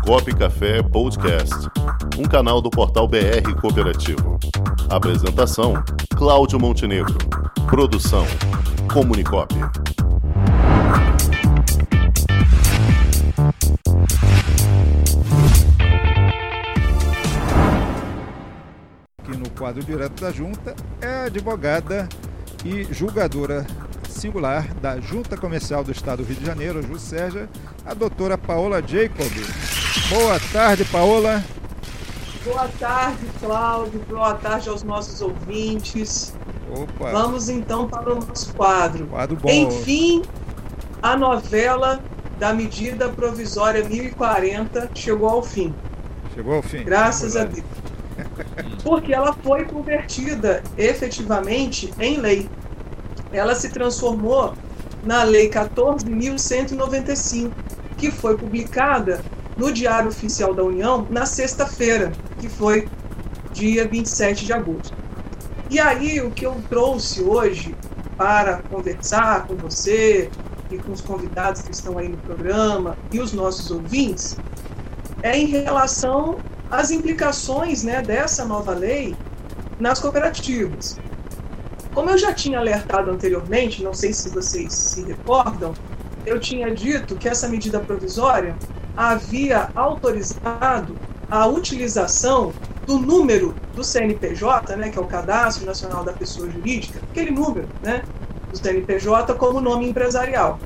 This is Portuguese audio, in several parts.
Comunicop Café Podcast, um canal do portal BR Cooperativo. Apresentação: Cláudio Montenegro. Produção: Comunicop. Aqui no quadro direto da Junta é advogada e julgadora singular da Junta Comercial do Estado do Rio de Janeiro, a JUSERJA, a doutora Paola Jacob. Boa tarde, Paola. Boa tarde, Cláudio. Boa tarde aos nossos ouvintes. Opa. Vamos então para o nosso quadro. Quadro bom. Enfim, a novela da medida provisória 1040 chegou ao fim. Chegou ao fim. Graças a. Deus. Porque ela foi convertida efetivamente em lei. Ela se transformou na Lei 14.195, que foi publicada no Diário Oficial da União na sexta-feira, que foi dia 27 de agosto. E aí, o que eu trouxe hoje para conversar com você e com os convidados que estão aí no programa e os nossos ouvintes é em relação às implicações né, dessa nova lei nas cooperativas. Como eu já tinha alertado anteriormente, não sei se vocês se recordam, eu tinha dito que essa medida provisória havia autorizado a utilização do número do CNPJ, né, que é o Cadastro Nacional da Pessoa Jurídica, aquele número né, do CNPJ como nome empresarial.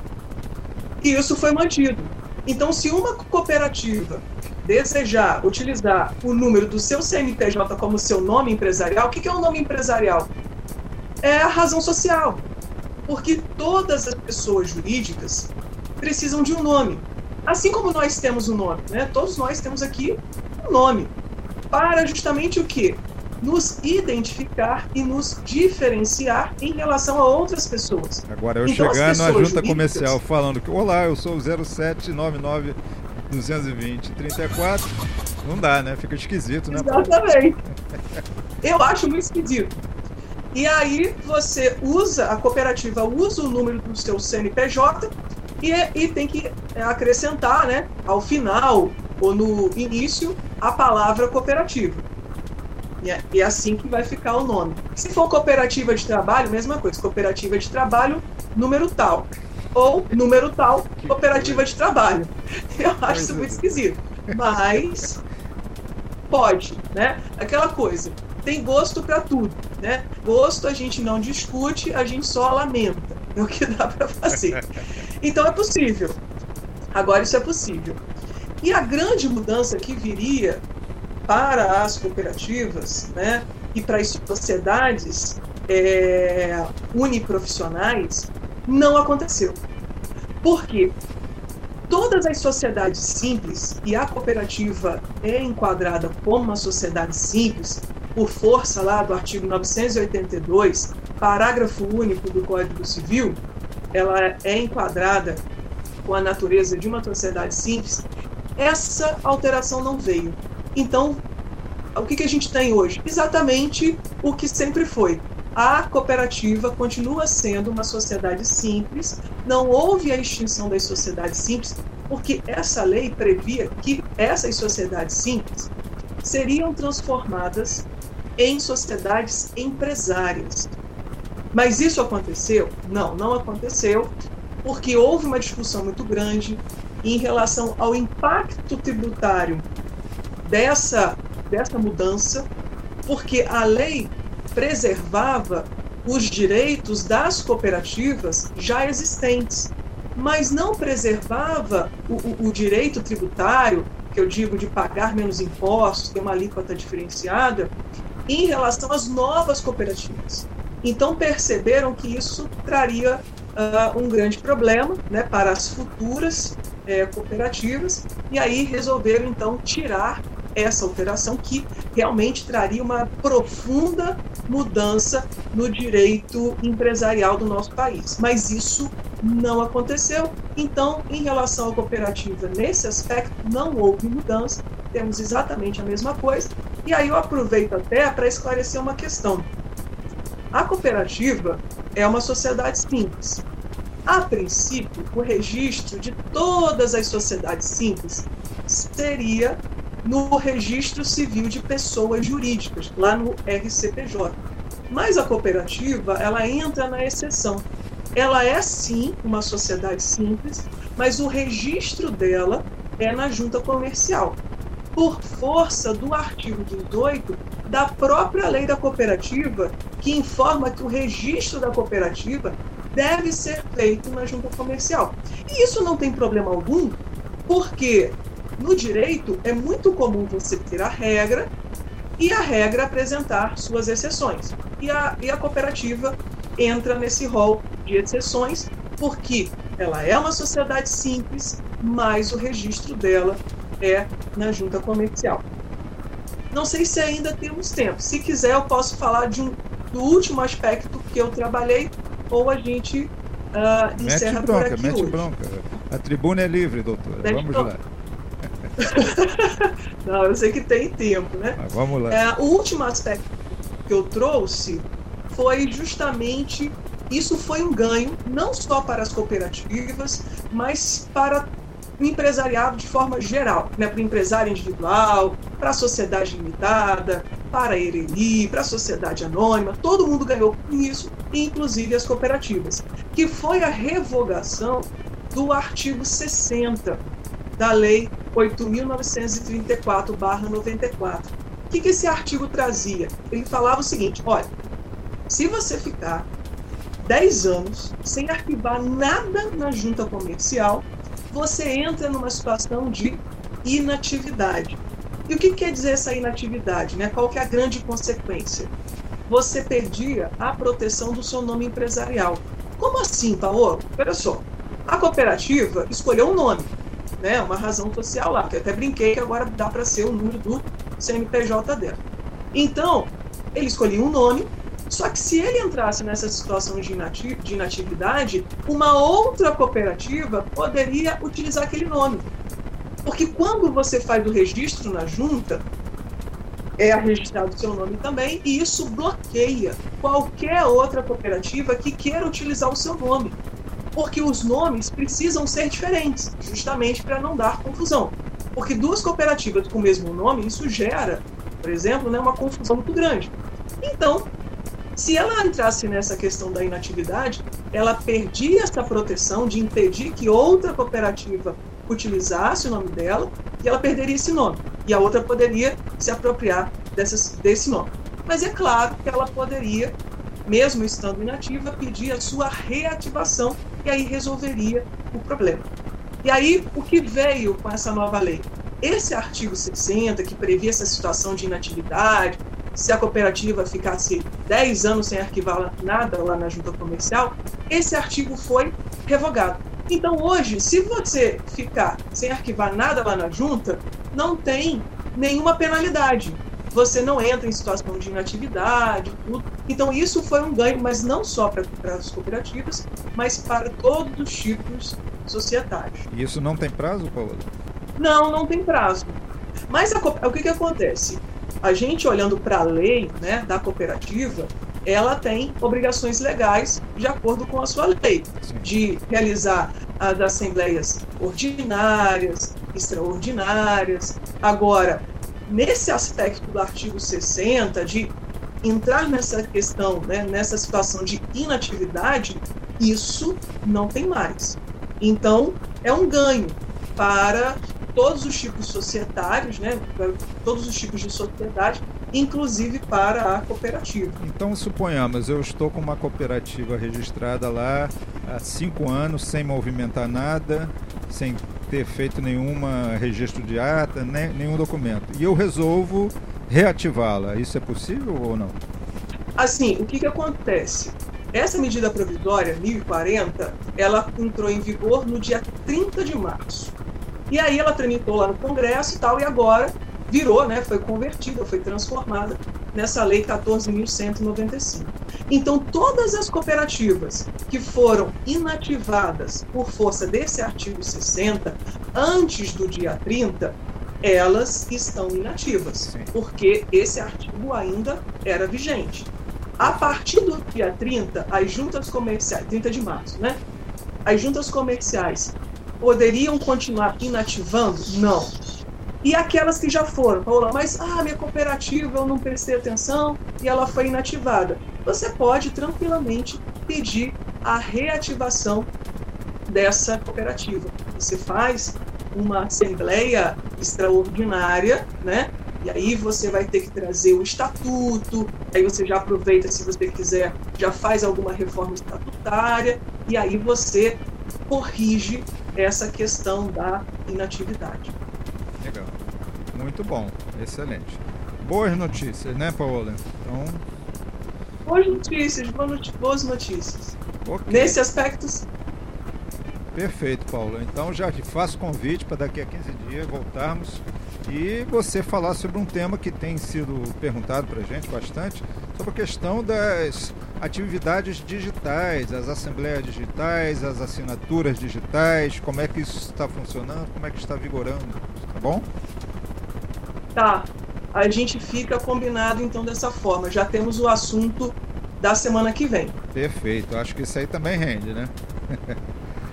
E isso foi mantido. Então, se uma cooperativa desejar utilizar o número do seu CNPJ como seu nome empresarial, o que é o um nome empresarial? É a razão social. Porque todas as pessoas jurídicas precisam de um nome. Assim como nós temos um nome, né? Todos nós temos aqui um nome. Para justamente o quê? Nos identificar e nos diferenciar em relação a outras pessoas. Agora, eu Então, chegando na junta jurídicas- comercial falando que, olá, eu sou o 0799 220 34, não dá, né? Fica esquisito, né? Exatamente. Eu acho muito esquisito. E aí você usa, a cooperativa usa o número do seu CNPJ e, e tem que acrescentar, né, ao final ou no início, a palavra cooperativa. E é, e é assim que vai ficar o nome. Se for cooperativa de trabalho, mesma coisa, cooperativa de trabalho, número tal. Ou número tal, cooperativa de trabalho. Eu acho isso muito esquisito. Mas pode, né? Aquela coisa, tem gosto para tudo, né? Gosto a gente não discute, a gente só lamenta. É o que dá para fazer. Então é possível. Agora isso é possível. E a grande mudança que viria para as cooperativas, né? E para as sociedades é, uniprofissionais não aconteceu. Por quê? Todas as sociedades simples, e a cooperativa é enquadrada como uma sociedade simples, por força lá do artigo 982, parágrafo único do Código Civil, ela é enquadrada com a natureza de uma sociedade simples, essa alteração não veio. Então, o que, que a gente tem hoje? Exatamente o que sempre foi. A cooperativa continua sendo uma sociedade simples, não houve a extinção das sociedades simples, porque essa lei previa que essas sociedades simples seriam transformadas em sociedades empresárias. Mas isso aconteceu? Não, não aconteceu, porque houve uma discussão muito grande em relação ao impacto tributário dessa, dessa mudança, porque a lei preservava os direitos das cooperativas já existentes, mas não preservava o, o, o direito tributário, que eu digo de pagar menos impostos, ter uma alíquota diferenciada, em relação às novas cooperativas. Então perceberam que isso traria uh, um grande problema né, para as futuras eh, cooperativas e aí resolveram então tirar essa alteração que realmente traria uma profunda mudança no direito empresarial do nosso país. Mas isso não aconteceu. Então, em relação à cooperativa, nesse aspecto, não houve mudança. Temos exatamente a mesma coisa. E aí eu aproveito até para esclarecer uma questão. A cooperativa é uma sociedade simples. A princípio, o registro de todas as sociedades simples seria no Registro Civil de Pessoas Jurídicas, lá no RCPJ. Mas a cooperativa, ela entra na exceção. Ela é sim uma sociedade simples, mas o registro dela é na junta comercial, por força do artigo 18 da própria lei da cooperativa, que informa que o registro da cooperativa deve ser feito na junta comercial. E isso não tem problema algum, porque no direito é muito comum você ter a regra e a regra apresentar suas exceções. E a, e a cooperativa entra nesse rol de exceções, porque ela é uma sociedade simples, mas o registro dela é na junta comercial. Não sei se ainda temos tempo. Se quiser, eu posso falar de um, do último aspecto que eu trabalhei, ou a gente uh, encerra mete bronca, por aqui mete hoje. bronca. A tribuna é livre, doutora. Mete vamos bronca. lá. Não, eu sei que tem tempo, né? Mas vamos lá. É, o último aspecto que eu trouxe foi justamente isso foi um ganho não só para as cooperativas, mas para o empresariado de forma geral, né? para o empresário individual, para a sociedade limitada, para a ERELI, para a sociedade anônima, todo mundo ganhou com isso, inclusive as cooperativas, que foi a revogação do artigo 60 da Lei 8.934-94. O que, que esse artigo trazia? Ele falava o seguinte: olha, se você ficar 10 anos sem arquivar nada na junta comercial, você entra numa situação de inatividade. E o que quer dizer essa inatividade? Né? Qual que é a grande consequência? Você perdia a proteção do seu nome empresarial. Como assim, Paolo? Olha só, a cooperativa escolheu um nome, né? uma razão social lá, que eu até brinquei que agora dá para ser o número do CNPJ dela. Então, ele escolhia um nome, só que se ele entrasse nessa situação de, inati de inatividade, uma outra cooperativa poderia utilizar aquele nome. Porque quando você faz o registro na junta, é registrado seu nome também, e isso bloqueia qualquer outra cooperativa que queira utilizar o seu nome. Porque os nomes precisam ser diferentes, justamente para não dar confusão. Porque duas cooperativas com o mesmo nome, isso gera, por exemplo, né, uma confusão muito grande. Então, se ela entrasse nessa questão da inatividade, ela perdia essa proteção de impedir que outra cooperativa utilizasse o nome dela e ela perderia esse nome. E a outra poderia se apropriar dessas, desse nome. Mas é claro que ela poderia, mesmo estando inativa, pedir a sua reativação e aí resolveria o problema. E aí, o que veio com essa nova lei? Esse artigo 60, que previa essa situação de inatividade, se a cooperativa ficasse 10 anos sem arquivar nada lá na junta comercial, esse artigo foi revogado. Então, hoje, se você ficar sem arquivar nada lá na junta, não tem nenhuma penalidade. Você não entra em situação de inatividade, tudo. Então, isso foi um ganho, mas não só para, as cooperativas, mas para todos os tipos societários. E isso não tem prazo, Paulo? Não, não tem prazo. Mas a, o que, que acontece? A gente olhando para a lei né, da cooperativa, ela tem obrigações legais de acordo com a sua lei, Sim. de realizar as assembleias ordinárias, extraordinárias. Agora, nesse aspecto do artigo 60, de entrar nessa questão, né, nessa situação de inatividade, isso não tem mais. Então, é um ganho para todos os tipos societários, né, para todos os tipos de sociedade, inclusive para a cooperativa. Então, suponhamos, eu estou com uma cooperativa registrada lá há cinco anos, sem movimentar nada, sem ter feito nenhuma registro de ata, nem, nenhum documento. E eu resolvo reativá-la. Isso é possível ou não? Assim, o que, que acontece? Essa medida provisória, 1040, ela entrou em vigor no dia 30 de março. E aí ela tramitou lá no Congresso e tal, e agora virou, né, foi convertida, foi transformada nessa lei 14.195. Então, todas as cooperativas que foram inativadas por força desse artigo 60, antes do dia 30, elas estão inativas, porque esse artigo ainda era vigente. A partir do dia 30, as juntas comerciais, 30 de março, né? As juntas comerciais poderiam continuar inativando? Não. E aquelas que já foram, Paula, mas ah, minha cooperativa eu não prestei atenção e ela foi inativada. Você pode tranquilamente pedir a reativação dessa cooperativa. Você faz uma assembleia extraordinária, né? E aí você vai ter que trazer o estatuto, aí você já aproveita, se você quiser, já faz alguma reforma estatutária, e aí você corrige essa questão da inatividade. Legal. Muito bom. Excelente. Boas notícias, né, Paola? Então. Boas notícias, boas notícias. Okay. Nesse aspecto, Perfeito, Paulo. Então já te faço convite para daqui a 15 dias voltarmos e você falar sobre um tema que tem sido perguntado para a gente bastante, sobre a questão das atividades digitais, as assembleias digitais, as assinaturas digitais, como é que isso está funcionando, como é que está vigorando, tá bom? Tá. A gente fica combinado então dessa forma. Já temos o assunto da semana que vem. Perfeito. Acho que isso aí também rende, né?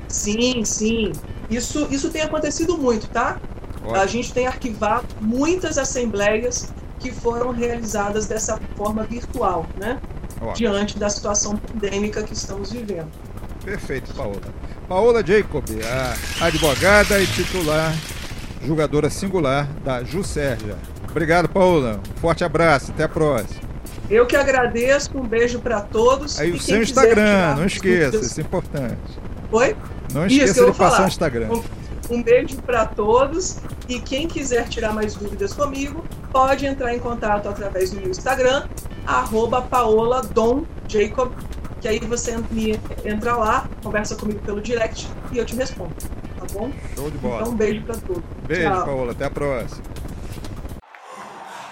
Sim, sim. Isso, isso tem acontecido muito, tá? Ótimo. A gente tem arquivado muitas assembleias que foram realizadas dessa forma virtual, né? Ótimo. Diante da situação pandêmica que estamos vivendo. Perfeito, Paola. Paola Jacob, a advogada e titular, jogadora singular da Jusérgia. Obrigado, Paola. Um forte abraço. Até a próxima. Eu que agradeço. Um beijo para todos. Aí o seu Instagram, não esqueça, isso é importante. Oi? Não esqueça de passar o Instagram. Um, um beijo para todos e quem quiser tirar mais dúvidas comigo, pode entrar em contato através do meu Instagram, arroba paoladonjacob, que aí você entra lá, conversa comigo pelo direct e eu te respondo, tá bom? Show de bola. Então um beijo para todos. Beijo, Tchau. Paola. Até a próxima.